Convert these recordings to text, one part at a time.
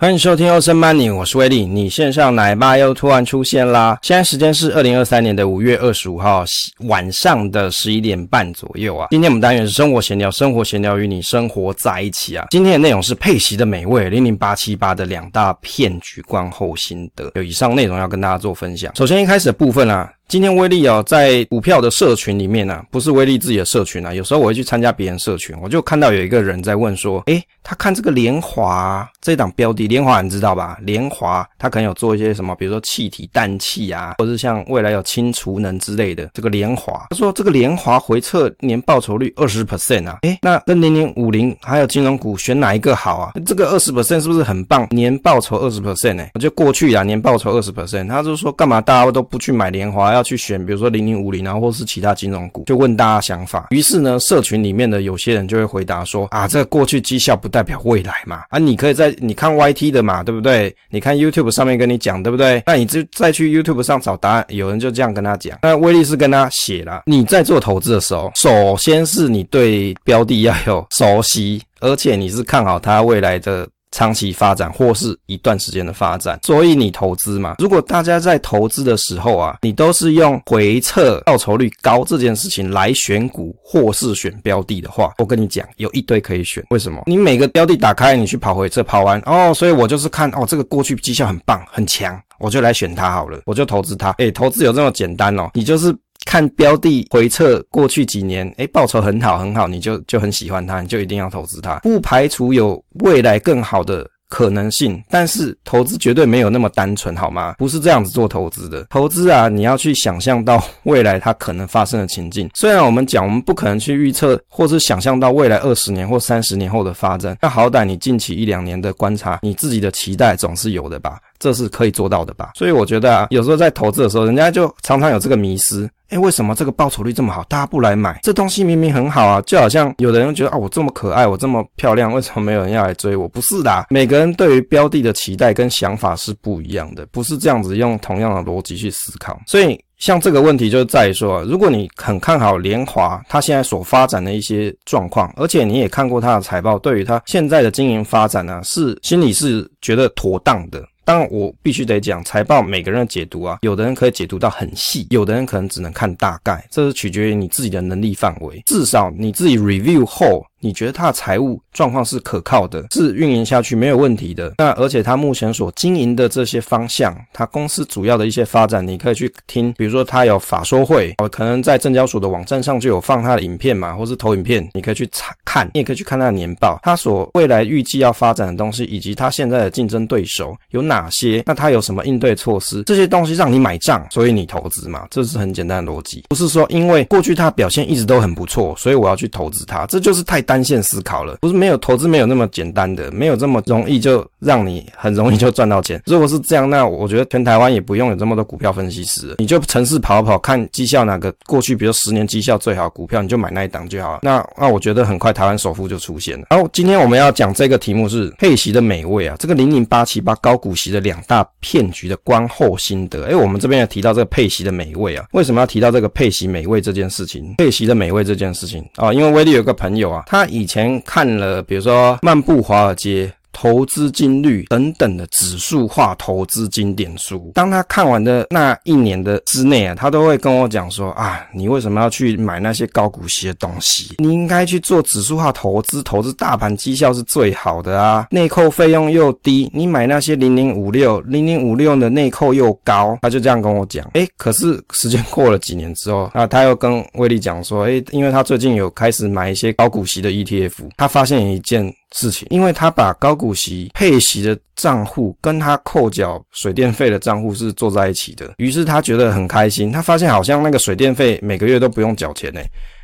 欢迎收听欧森曼尼我是威利。你线上奶爸又突然出现啦！现在时间是二零二三年的五月二十五号晚上的十一点半左右啊。今天我们单元是生活闲聊，生活闲聊与你生活在一起啊。今天的内容是配息的美味零零八七八的两大骗局观后心得，有以上内容要跟大家做分享。首先一开始的部分啊。今天威利啊，在股票的社群里面呢、不是威利自己的社群啊，有时候我会去参加别人社群，我就看到有一个人在问说，诶，他看这个联华这档标的，联华你知道吧？联华他可能有做一些什么，比如说气体氮气啊，或者是像未来有氢储能之类的。这个联华，他说这个联华回测 年报酬率二十 percent 啊，诶，那跟零零五零还有金融股选哪一个好啊？这个二十 percent 是不是很棒？年报酬二十 percent 呢？我就过去啊，年报酬二十 percent，他就说干嘛大家都不去买联华？要去选，比如说零零五零，然后或是其他金融股，就问大家想法。于是呢，社群里面的有些人就会回答说：啊，这个过去绩效不代表未来嘛。啊，你可以在你看 YT 的嘛，对不对？你看 YouTube 上面跟你讲，对不对？那你就再去 YouTube 上找答案。有人就这样跟他讲。那威利是跟他写了，你在做投资的时候，首先是你对标的要有熟悉，而且你是看好它未来的。长期发展或是一段时间的发展，所以你投资嘛。如果大家在投资的时候啊，你都是用回撤报酬率高这件事情来选股或是选标的的话，我跟你讲，有一堆可以选。为什么？你每个标的打开，你去跑回撤，跑完哦，所以我就是看哦，这个过去绩效很棒很强，我就来选它好了，我就投资它。诶，投资有这么简单哦，你就是。看标的回撤过去几年，诶，报酬很好很好，你就就很喜欢它，你就一定要投资它。不排除有未来更好的可能性，但是投资绝对没有那么单纯，好吗？不是这样子做投资的。投资啊，你要去想象到未来它可能发生的情境。虽然我们讲我们不可能去预测，或是想象到未来二十年或三十年后的发展，那好歹你近期一两年的观察，你自己的期待总是有的吧？这是可以做到的吧？所以我觉得啊，有时候在投资的时候，人家就常常有这个迷思。诶，为什么这个报酬率这么好，大家不来买？这东西明明很好啊，就好像有的人觉得啊，我这么可爱，我这么漂亮，为什么没有人要来追我？不是的，每个人对于标的的期待跟想法是不一样的，不是这样子用同样的逻辑去思考。所以像这个问题就在于说，如果你很看好联华它现在所发展的一些状况，而且你也看过它的财报，对于它现在的经营发展呢、是心里是觉得妥当的。当然，我必须得讲财报，每个人的解读啊，有的人可以解读到很细，有的人可能只能看大概，这是取决于你自己的能力范围。至少你自己 review 后。你觉得他的财务状况是可靠的，是运营下去没有问题的。那而且他目前所经营的这些方向，他公司主要的一些发展，你可以去听，比如说他有法说会，哦，可能在证交所的网站上就有放他的影片嘛，或是投影片，你可以去查看，你也可以去看他的年报，他所未来预计要发展的东西，以及他现在的竞争对手有哪些，那他有什么应对措施，这些东西让你买账，所以你投资嘛，这是很简单的逻辑，不是说因为过去他表现一直都很不错，所以我要去投资他，这就是太。单线思考了，不是没有投资没有那么简单的，没有这么容易就让你很容易就赚到钱。如果是这样，那我觉得全台湾也不用有这么多股票分析师，你就城市跑跑看绩效哪个过去，比如十年绩效最好股票，你就买那一档就好了。那那我觉得很快台湾首富就出现了。然后今天我们要讲这个题目是配息的美味啊，这个零零八七八高股息的两大骗局的观后心得。哎，我们这边也提到这个配息的美味啊，为什么要提到这个配息美味这件事情？配息的美味这件事情啊，因为威利有个朋友啊，他。他以前看了，比如说《漫步华尔街》。投资金率等等的指数化投资经典书，当他看完的那一年的之内啊，他都会跟我讲说啊，你为什么要去买那些高股息的东西？你应该去做指数化投资，投资大盘绩效是最好的啊，内扣费用又低。你买那些零零五六、零零五六的内扣又高，他就这样跟我讲。诶，可是时间过了几年之后，啊，他又跟威利讲说，诶，因为他最近有开始买一些高股息的 ETF，他发现一件。事情，因为他把高股息配息的账户跟他扣缴水电费的账户是做在一起的，于是他觉得很开心。他发现好像那个水电费每个月都不用缴钱呢，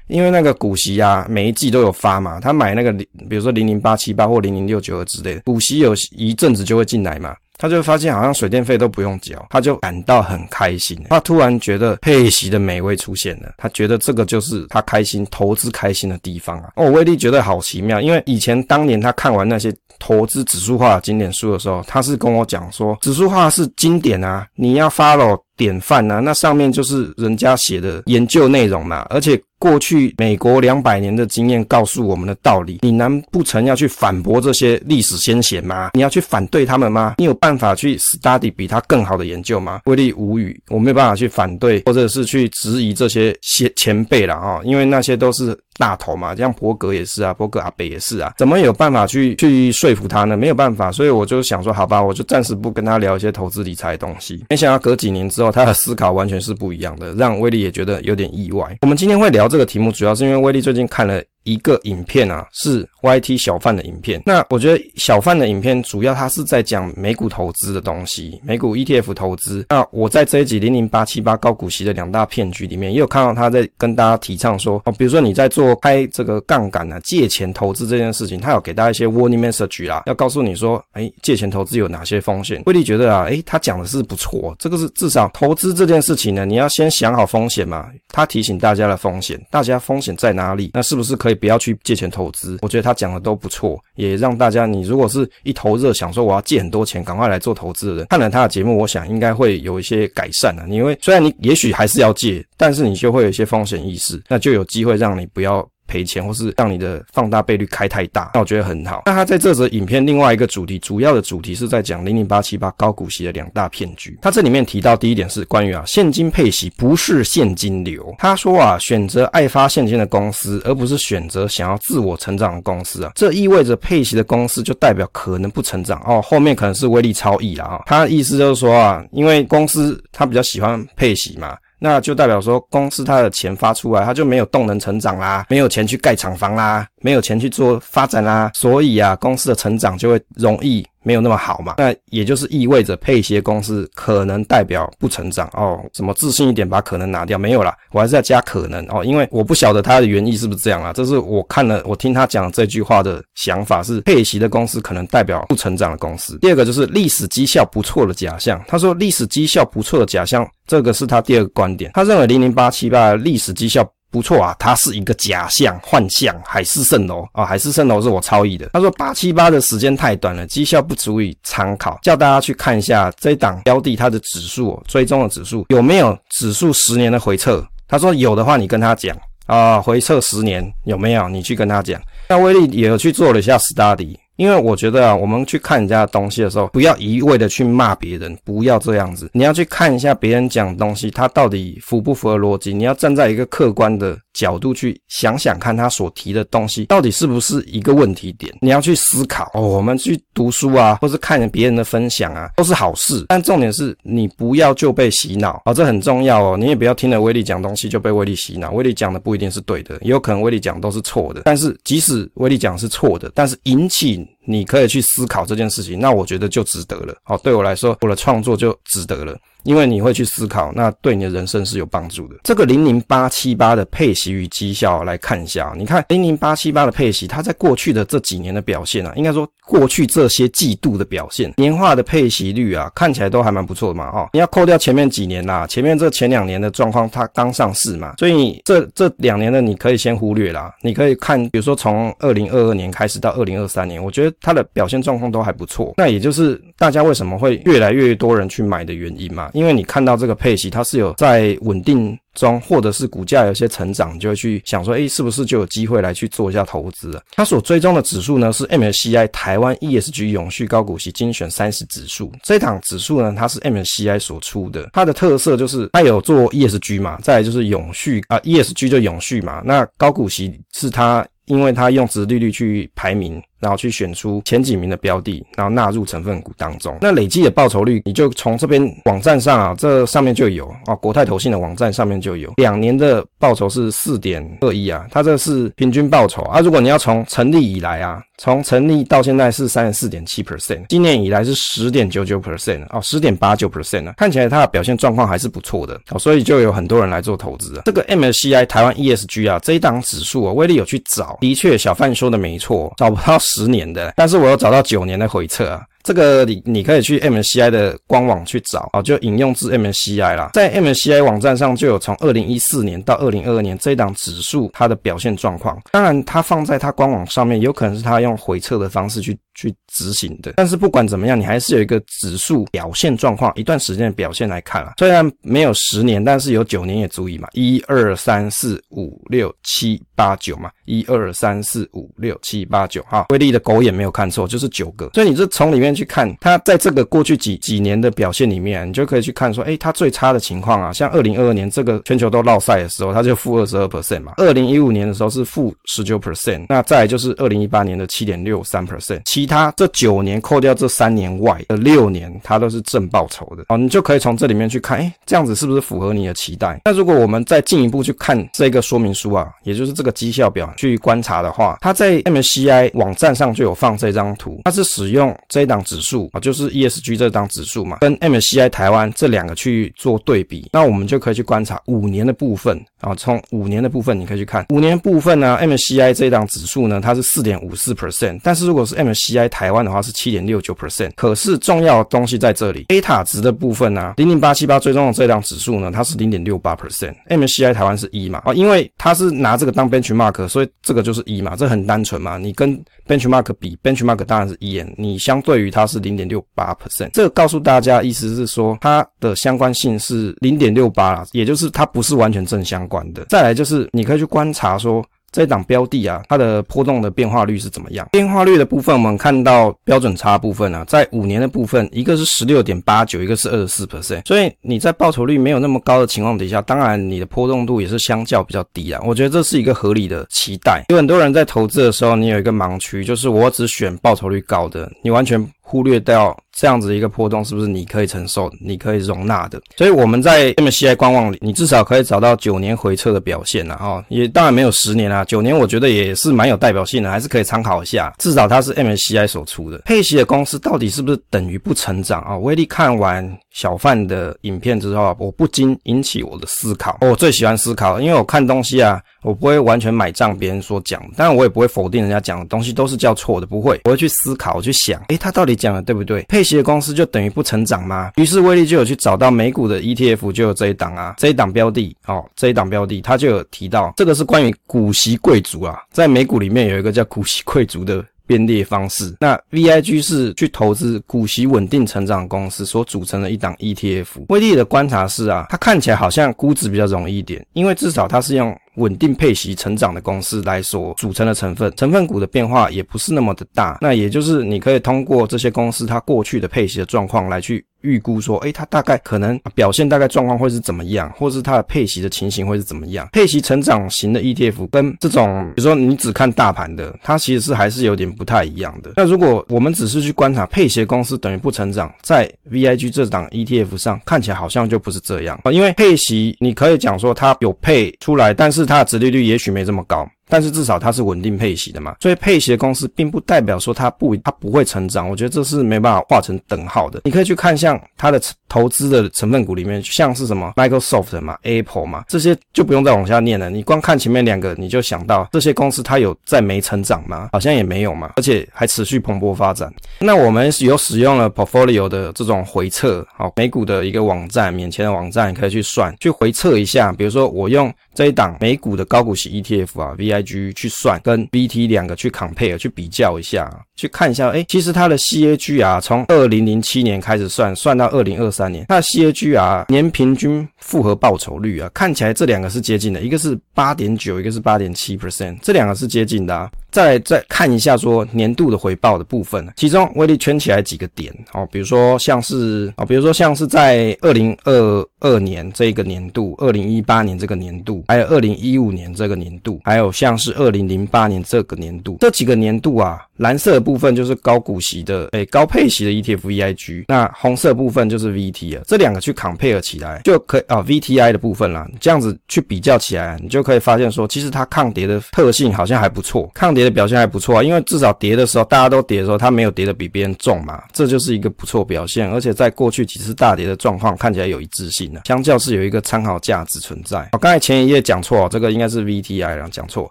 因为那个股息啊，每一季都有发嘛。他买那个，比如说零零八七八或零零六九之类的，股息有一阵子就会进来嘛。他就发现好像水电费都不用缴，他就感到很开心。他突然觉得配息的美味出现了，他觉得这个就是他开心投资开心的地方啊！哦，威利觉得好奇妙，因为以前当年他看完那些投资指数化的经典书的时候，他是跟我讲说，指数化是经典啊，你要 follow 典范啊，那上面就是人家写的研究内容嘛，而且。过去美国两百年的经验告诉我们的道理，你难不成要去反驳这些历史先贤吗？你要去反对他们吗？你有办法去 study 比他更好的研究吗？威力无语，我没有办法去反对，或者是去质疑这些先前辈了啊，因为那些都是。大头嘛，像伯格也是啊，伯格阿北也是啊，怎么有办法去去说服他呢？没有办法，所以我就想说，好吧，我就暂时不跟他聊一些投资理财的东西。没想到隔几年之后，他的思考完全是不一样的，让威利也觉得有点意外。我们今天会聊这个题目，主要是因为威力最近看了。一个影片啊，是 YT 小范的影片。那我觉得小范的影片主要他是在讲美股投资的东西，美股 ETF 投资。那我在这一集零零八七八高股息的两大骗局里面，也有看到他在跟大家提倡说，哦，比如说你在做开这个杠杆啊，借钱投资这件事情，他有给大家一些 warning message 啦，要告诉你说，哎，借钱投资有哪些风险。威利觉得啊，哎，他讲的是不错，这个是至少投资这件事情呢，你要先想好风险嘛。他提醒大家的风险，大家风险在哪里？那是不是可以？不要去借钱投资，我觉得他讲的都不错，也让大家，你如果是一头热想说我要借很多钱，赶快来做投资的人，看了他的节目，我想应该会有一些改善了。因为虽然你也许还是要借，但是你就会有一些风险意识，那就有机会让你不要。赔钱，或是让你的放大倍率开太大，那我觉得很好。那他在这则影片另外一个主题，主要的主题是在讲零零八七八高股息的两大骗局。他这里面提到第一点是关于啊现金配息不是现金流。他说啊选择爱发现金的公司，而不是选择想要自我成长的公司啊，这意味着配息的公司就代表可能不成长哦。后面可能是威力超亿了啊。他的意思就是说啊，因为公司他比较喜欢配息嘛。那就代表说，公司它的钱发出来，它就没有动能成长啦，没有钱去盖厂房啦，没有钱去做发展啦，所以啊，公司的成长就会容易。没有那么好嘛，那也就是意味着配鞋公司可能代表不成长哦。怎么自信一点把可能拿掉？没有啦，我还是要加可能哦，因为我不晓得他的原意是不是这样啊。这是我看了我听他讲这句话的想法是，配息的公司可能代表不成长的公司。第二个就是历史绩效不错的假象，他说历史绩效不错的假象，这个是他第二个观点。他认为零零八七八历史绩效。不错啊，它是一个假象、幻象。海市蜃楼啊，海市蜃楼是我抄译的。他说八七八的时间太短了，绩效不足以参考，叫大家去看一下这一档标的它的指数，追踪的指数有没有指数十年的回撤。他说有的话，你跟他讲啊，回撤十年有没有？你去跟他讲。那威力也有去做了一下 study。因为我觉得啊，我们去看人家的东西的时候，不要一味的去骂别人，不要这样子。你要去看一下别人讲东西，他到底符不符合逻辑？你要站在一个客观的角度去想想看，他所提的东西到底是不是一个问题点？你要去思考。哦，我们去读书啊，或是看别人的分享啊，都是好事。但重点是你不要就被洗脑哦，这很重要哦。你也不要听了威力讲东西就被威力洗脑。威力讲的不一定是对的，也有可能威力讲都是错的。但是即使威力讲是错的，但是引起。你可以去思考这件事情，那我觉得就值得了。好，对我来说，我的创作就值得了。因为你会去思考，那对你的人生是有帮助的。这个零零八七八的配息与绩效来看一下，你看零零八七八的配息，它在过去的这几年的表现啊，应该说过去这些季度的表现，年化的配息率啊，看起来都还蛮不错的嘛。哦，你要扣掉前面几年啦，前面这前两年的状况，它刚上市嘛，所以这这两年的你可以先忽略啦。你可以看，比如说从二零二二年开始到二零二三年，我觉得它的表现状况都还不错。那也就是大家为什么会越来越多人去买的原因嘛。因为你看到这个配息，它是有在稳定中，或者是股价有些成长，就会去想说，诶，是不是就有机会来去做一下投资了？它所追踪的指数呢，是 MSCI 台湾 ESG 永续高股息精选三十指数。这档指数呢，它是 MSCI 所出的，它的特色就是它有做 ESG 嘛，再来就是永续啊，ESG 就永续嘛，那高股息是它，因为它用殖利率去排名。然后去选出前几名的标的，然后纳入成分股当中。那累计的报酬率，你就从这边网站上啊，这上面就有啊，国泰投信的网站上面就有，两年的报酬是四点二一啊，它这是平均报酬啊。如果你要从成立以来啊，从成立到现在是三十四点七 percent，今年以来是十点九九 percent 哦，十点八九 percent 啊，看起来它的表现状况还是不错的哦，所以就有很多人来做投资啊。这个 MSCI 台湾 ESG 啊，这一档指数啊，威力有去找，的确小范说的没错，找不到。十年的，但是我有找到九年的回撤啊。这个你你可以去 MSCI 的官网去找啊，就引用自 MSCI 啦，在 MSCI 网站上就有从二零一四年到二零二二年这一档指数它的表现状况。当然，它放在它官网上面，有可能是它用回测的方式去。去执行的，但是不管怎么样，你还是有一个指数表现状况，一段时间的表现来看啊。虽然没有十年，但是有九年也足以嘛。一二三四五六七八九嘛，一二三四五六七八九哈。威力的狗眼没有看错，就是九个。所以你这从里面去看，它在这个过去几几年的表现里面，你就可以去看说，诶，它最差的情况啊，像二零二二年这个全球都落赛的时候，它就负二十二 percent 嘛。二零一五年的时候是负十九 percent，那再就是二零一八年的七点六三 percent，其他这九年扣掉这三年外的六年，它都是正报酬的哦，你就可以从这里面去看，诶，这样子是不是符合你的期待？那如果我们再进一步去看这个说明书啊，也就是这个绩效表去观察的话，它在 MSCI 网站上就有放这张图，它是使用这一档指数啊，就是 ESG 这档指数嘛，跟 MSCI 台湾这两个去做对比，那我们就可以去观察五年的部分啊，从五年的部分你可以去看。五年部分呢，MSCI 这一档指数呢，它是四点五四 percent，但是如果是 MSCI 台湾的话是七点六九 percent，可是重要的东西在这里，beta 值的部分呢、啊，零零八七八追踪的这档指数呢，它是零点六八 percent，MSCI 台湾是一嘛，啊，因为它是拿这个当 benchmark，所以这个就是一嘛，这很单纯嘛，你跟 benchmark 比，benchmark 当然是一，你相对于它是零点六八 percent，这个告诉大家意思是说它的相关性是零点六八啦，也就是它不是完全正相关的。再来就是你可以去观察说。这档标的啊，它的波动的变化率是怎么样？变化率的部分，我们看到标准差部分啊，在五年的部分，一个是十六点八九，一个是二十四 percent。所以你在报酬率没有那么高的情况底下，当然你的波动度也是相较比较低啊。我觉得这是一个合理的期待。有很多人在投资的时候，你有一个盲区，就是我只选报酬率高的，你完全。忽略掉这样子一个波动，是不是你可以承受、你可以容纳的？所以我们在 MSCI 官网里，你至少可以找到九年回撤的表现了哈，也当然没有十年啊，九年我觉得也是蛮有代表性的，还是可以参考一下。至少它是 MSCI 所出的配息的公司，到底是不是等于不成长啊？威力看完小贩的影片之后啊，我不禁引起我的思考。我最喜欢思考，因为我看东西啊。我不会完全买账别人所讲，当然我也不会否定人家讲的东西都是叫错的，不会。我会去思考，去想，诶，他到底讲的对不对？配息的公司就等于不成长吗？于是威力就有去找到美股的 ETF，就有这一档啊，这一档标的，哦，这一档标的，他就有提到，这个是关于股息贵族啊，在美股里面有一个叫股息贵族的。编列方式，那 VIG 是去投资股息稳定成长公司所组成的一档 ETF。威力的观察是啊，它看起来好像估值比较容易一点，因为至少它是用稳定配息成长的公司来所组成的成分，成分股的变化也不是那么的大。那也就是你可以通过这些公司它过去的配息的状况来去。预估说，诶，它大概可能表现大概状况会是怎么样，或是它的配息的情形会是怎么样？配息成长型的 ETF 跟这种，比如说你只看大盘的，它其实是还是有点不太一样的。那如果我们只是去观察配息公司等于不成长，在 VIG 这档 ETF 上看起来好像就不是这样啊，因为配息你可以讲说它有配出来，但是它的殖利率也许没这么高。但是至少它是稳定配息的嘛，所以配息的公司并不代表说它不它不会成长，我觉得这是没办法画成等号的。你可以去看像它的投资的成分股里面，像是什么 Microsoft 嘛、Apple 嘛，这些就不用再往下念了。你光看前面两个，你就想到这些公司它有在没成长吗？好像也没有嘛，而且还持续蓬勃发展。那我们有使用了 Portfolio 的这种回测，好，美股的一个网站，免钱的网站，你可以去算，去回测一下。比如说我用这一档美股的高股息 ETF 啊，VI IG 去算跟 BT 两个去 compare 去比较一下，去看一下，哎，其实它的 CAG 啊，从二零零七年开始算，算到二零二三年，它的 CAG 啊，年平均复合报酬率啊，看起来这两个是接近的，一个是八点九，一个是八点七 percent，这两个是接近的啊。再再看一下说年度的回报的部分，其中威力圈起来几个点哦，比如说像是哦，比如说像是在二零二二年这个年度，二零一八年这个年度，还有二零一五年这个年度，还有像是二零零八年这个年度，这几个年度啊，蓝色的部分就是高股息的，诶，高配息的 ETF VIG，那红色部分就是 VT 啊，这两个去 compare 起来就可以啊，VTI 的部分啦，这样子去比较起来，你就可以发现说，其实它抗跌的特性好像还不错，抗。跌的表现还不错啊，因为至少跌的时候大家都跌的时候，它没有跌的比别人重嘛，这就是一个不错表现。而且在过去几次大跌的状况看起来有一致性相较是有一个参考价值存在。好，刚才前一页讲错，这个应该是 VTI 了，讲错。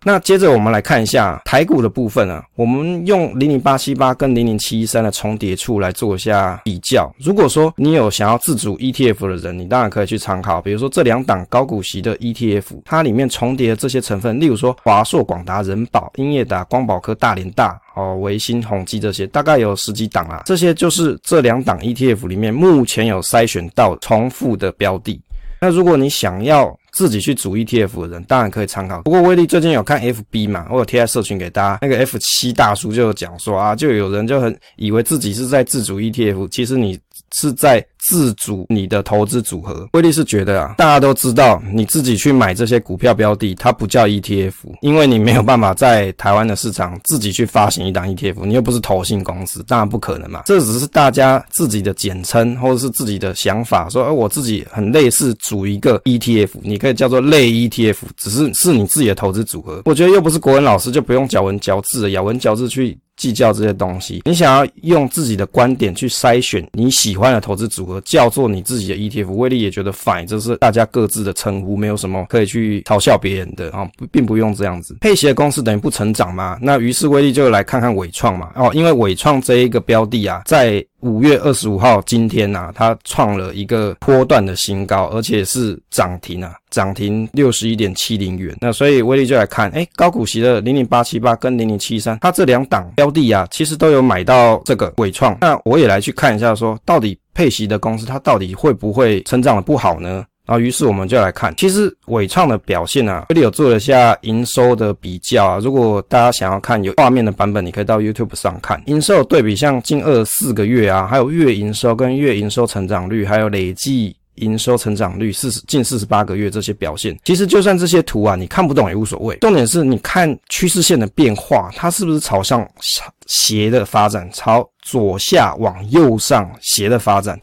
那接着我们来看一下台股的部分啊，我们用零零八七八跟零零七一三的重叠处来做一下比较。如果说你有想要自主 ETF 的人，你当然可以去参考，比如说这两档高股息的 ETF，它里面重叠的这些成分，例如说华硕、广达、仁宝、英业达、光宝科、大连大、哦、维新、宏基这些，大概有十几档啊。这些就是这两档 ETF 里面目前有筛选到重复的标的。那如果你想要自己去组 ETF 的人，当然可以参考。不过威力最近有看 FB 嘛，我有贴在社群给大家。那个 F 七大叔就有讲说啊，就有人就很以为自己是在自主 ETF，其实你是在。自主你的投资组合，威力是觉得啊，大家都知道，你自己去买这些股票标的，它不叫 ETF，因为你没有办法在台湾的市场自己去发行一档 ETF，你又不是投信公司，当然不可能嘛。这只是大家自己的简称或者是自己的想法，说，而我自己很类似组一个 ETF，你可以叫做类 ETF，只是是你自己的投资组合。我觉得又不是国文老师，就不用咬文嚼字了，咬文嚼字去计较这些东西。你想要用自己的观点去筛选你喜欢的投资组合。叫做你自己的 ETF，威力也觉得 fine，这是大家各自的称呼，没有什么可以去嘲笑别人的啊，并不用这样子。配息的公司等于不成长嘛，那于是威力就来看看纬创嘛，哦，因为纬创这一个标的啊，在五月二十五号今天呐、啊，它创了一个波段的新高，而且是涨停啊，涨停六十一点七零元。那所以威力就来看，哎，高股息的零零八七八跟零零七三，它这两档标的啊，其实都有买到这个尾创。那我也来去看一下说，说到底配息的公司它到底会不会成长的不好呢？然后，于是我们就来看，其实纬创的表现啊，这里有做了一下营收的比较啊。如果大家想要看有画面的版本，你可以到 YouTube 上看营收对比，像近二十四个月啊，还有月营收跟月营收成长率，还有累计营收成长率四十近四十八个月这些表现，其实就算这些图啊你看不懂也无所谓，重点是你看趋势线的变化，它是不是朝向斜的发展，朝左下往右上斜的发展。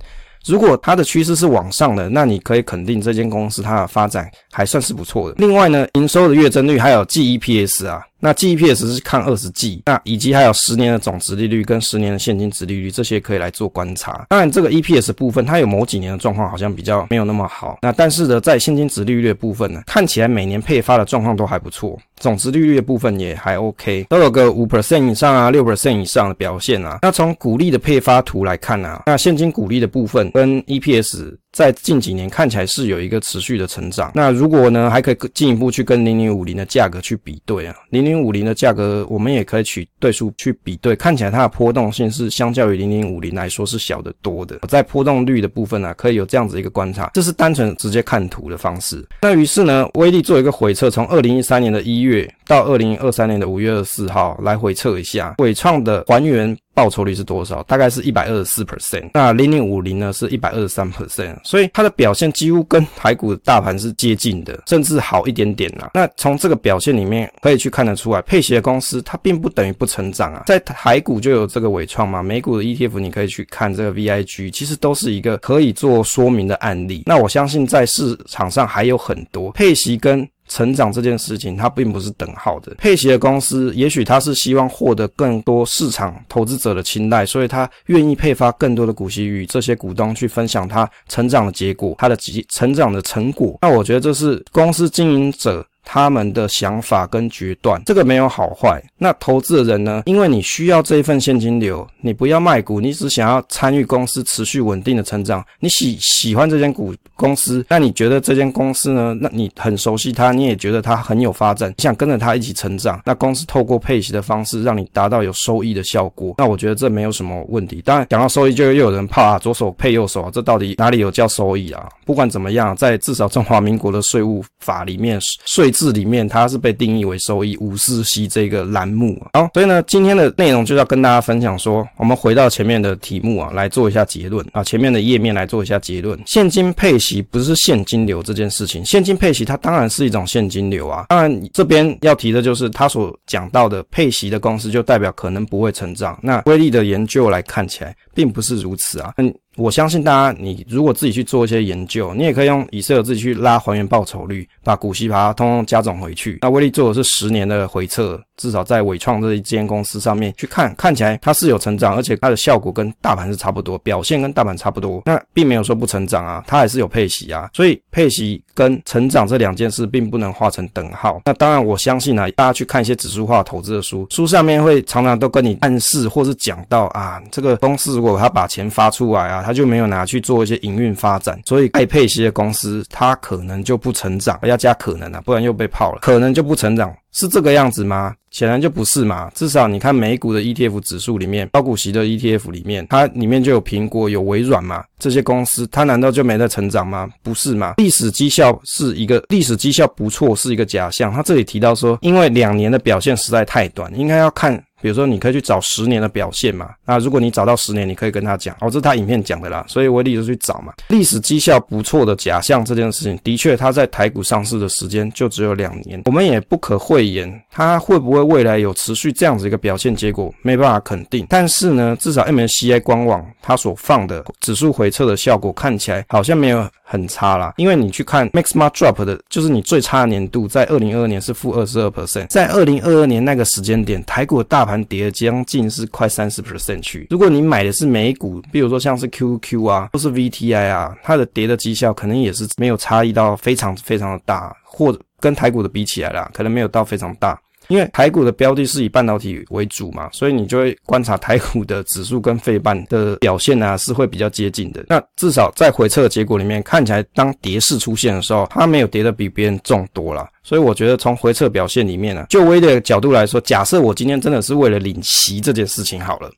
如果它的趋势是往上的，那你可以肯定这间公司它的发展还算是不错的。另外呢，营收的月增率还有 G E P S 啊。那 EPS 是看二十 G，，那以及还有十年的总值利率跟十年的现金值利率，这些可以来做观察。当然，这个 EPS 部分它有某几年的状况好像比较没有那么好。那但是呢，在现金值利率的部分呢，看起来每年配发的状况都还不错，总值利率的部分也还 OK，都有个五 percent 以上啊，六 percent 以上的表现啊。那从股利的配发图来看啊，那现金股利的部分跟 EPS。在近几年看起来是有一个持续的成长。那如果呢，还可以进一步去跟零零五零的价格去比对啊，零零五零的价格我们也可以取对数去比对，看起来它的波动性是相较于零零五零来说是小得多的。在波动率的部分呢、啊，可以有这样子一个观察，这是单纯直接看图的方式。那于是呢，威力做一个回测，从二零一三年的一月到二零二三年的五月二十四号来回测一下伟创的还原。报酬率是多少？大概是一百二十四 percent。那零零五零呢是一百二十三 percent，所以它的表现几乎跟台股大盘是接近的，甚至好一点点啦。那从这个表现里面可以去看得出来，配息的公司它并不等于不成长啊。在台股就有这个纬创嘛，美股的 ETF 你可以去看这个 VIG，其实都是一个可以做说明的案例。那我相信在市场上还有很多配息跟。成长这件事情，它并不是等号的。配息的公司，也许他是希望获得更多市场投资者的青睐，所以他愿意配发更多的股息与这些股东去分享他成长的结果，他的成长的成果。那我觉得这是公司经营者。他们的想法跟决断，这个没有好坏。那投资的人呢？因为你需要这一份现金流，你不要卖股，你只想要参与公司持续稳定的成长。你喜喜欢这间股公司，那你觉得这间公司呢？那你很熟悉它，你也觉得它很有发展，你想跟着它一起成长。那公司透过配息的方式，让你达到有收益的效果。那我觉得这没有什么问题。当然，讲到收益，就又有人怕啊，左手配右手啊，这到底哪里有叫收益啊？不管怎么样，在至少中华民国的税务法里面，税。字里面它是被定义为收益五四 C 这个栏目啊，好，所以呢，今天的内容就要跟大家分享说，我们回到前面的题目啊，来做一下结论啊，前面的页面来做一下结论。现金配息不是现金流这件事情，现金配息它当然是一种现金流啊，当然这边要提的就是他所讲到的配息的公司就代表可能不会成长。那威力的研究来看起来并不是如此啊，嗯，我相信大家，你如果自己去做一些研究，你也可以用以色列自己去拉还原报酬率，把股息把它通通加总回去。那威力做的是十年的回测，至少在伟创这一间公司上面去看，看起来它是有成长，而且它的效果跟大盘是差不多，表现跟大盘差不多。那并没有说不成长啊，它还是有配息啊。所以配息跟成长这两件事并不能画成等号。那当然，我相信啊，大家去看一些指数化投资的书，书上面会常常都跟你暗示或是讲到啊，这个公司如果他把钱发出来啊，他就没有拿去做一些营运发展，所以爱配息的公司它可能就不成长，要加可能啊，不然又被泡了，可能就不成长。是这个样子吗？显然就不是嘛。至少你看美股的 ETF 指数里面，高股息的 ETF 里面，它里面就有苹果、有微软嘛，这些公司，它难道就没在成长吗？不是嘛。历史绩效是一个历史绩效不错，是一个假象。他这里提到说，因为两年的表现实在太短，应该要看。比如说，你可以去找十年的表现嘛。那如果你找到十年，你可以跟他讲，哦，这是他影片讲的啦。所以威力就去找嘛。历史绩效不错的假象这件事情，的确，他在台股上市的时间就只有两年。我们也不可讳言，他会不会未来有持续这样子一个表现结果，没办法肯定。但是呢，至少 MSCI 官网它所放的指数回撤的效果看起来好像没有很差啦。因为你去看 Maxmark Drop 的，就是你最差的年度，在二零二二年是负二十二 percent，在二零二二年那个时间点，台股的大盘跌了将近是快三十 percent 去。如果你买的是美股，比如说像是 QQ 啊，或是 VTI 啊，它的跌的绩效可能也是没有差异到非常非常的大，或者跟台股的比起来啦，可能没有到非常大。因为台股的标的是以半导体为主嘛，所以你就会观察台股的指数跟费半的表现啊，是会比较接近的。那至少在回撤的结果里面，看起来当跌势出现的时候，它没有跌的比别人重多了。所以我觉得从回撤表现里面呢、啊，就微的角度来说，假设我今天真的是为了领息这件事情好了。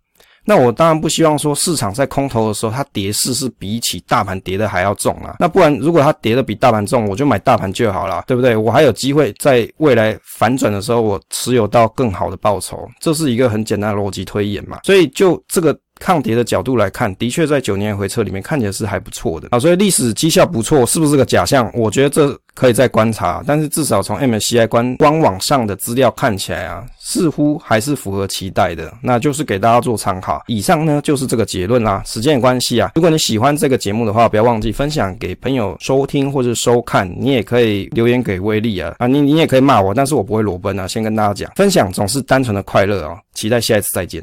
那我当然不希望说市场在空头的时候，它跌势是比起大盘跌的还要重啊。那不然，如果它跌的比大盘重，我就买大盘就好了，对不对？我还有机会在未来反转的时候，我持有到更好的报酬，这是一个很简单的逻辑推演嘛。所以就这个。抗跌的角度来看，的确在九年回撤里面看起来是还不错的啊，所以历史绩效不错，是不是个假象？我觉得这可以再观察，但是至少从 MSCI 官官网上的资料看起来啊，似乎还是符合期待的，那就是给大家做参考。以上呢就是这个结论啦。时间关系啊，如果你喜欢这个节目的话，不要忘记分享给朋友收听或者收看，你也可以留言给威力啊啊，你你也可以骂我，但是我不会裸奔啊。先跟大家讲，分享总是单纯的快乐啊，期待下一次再见。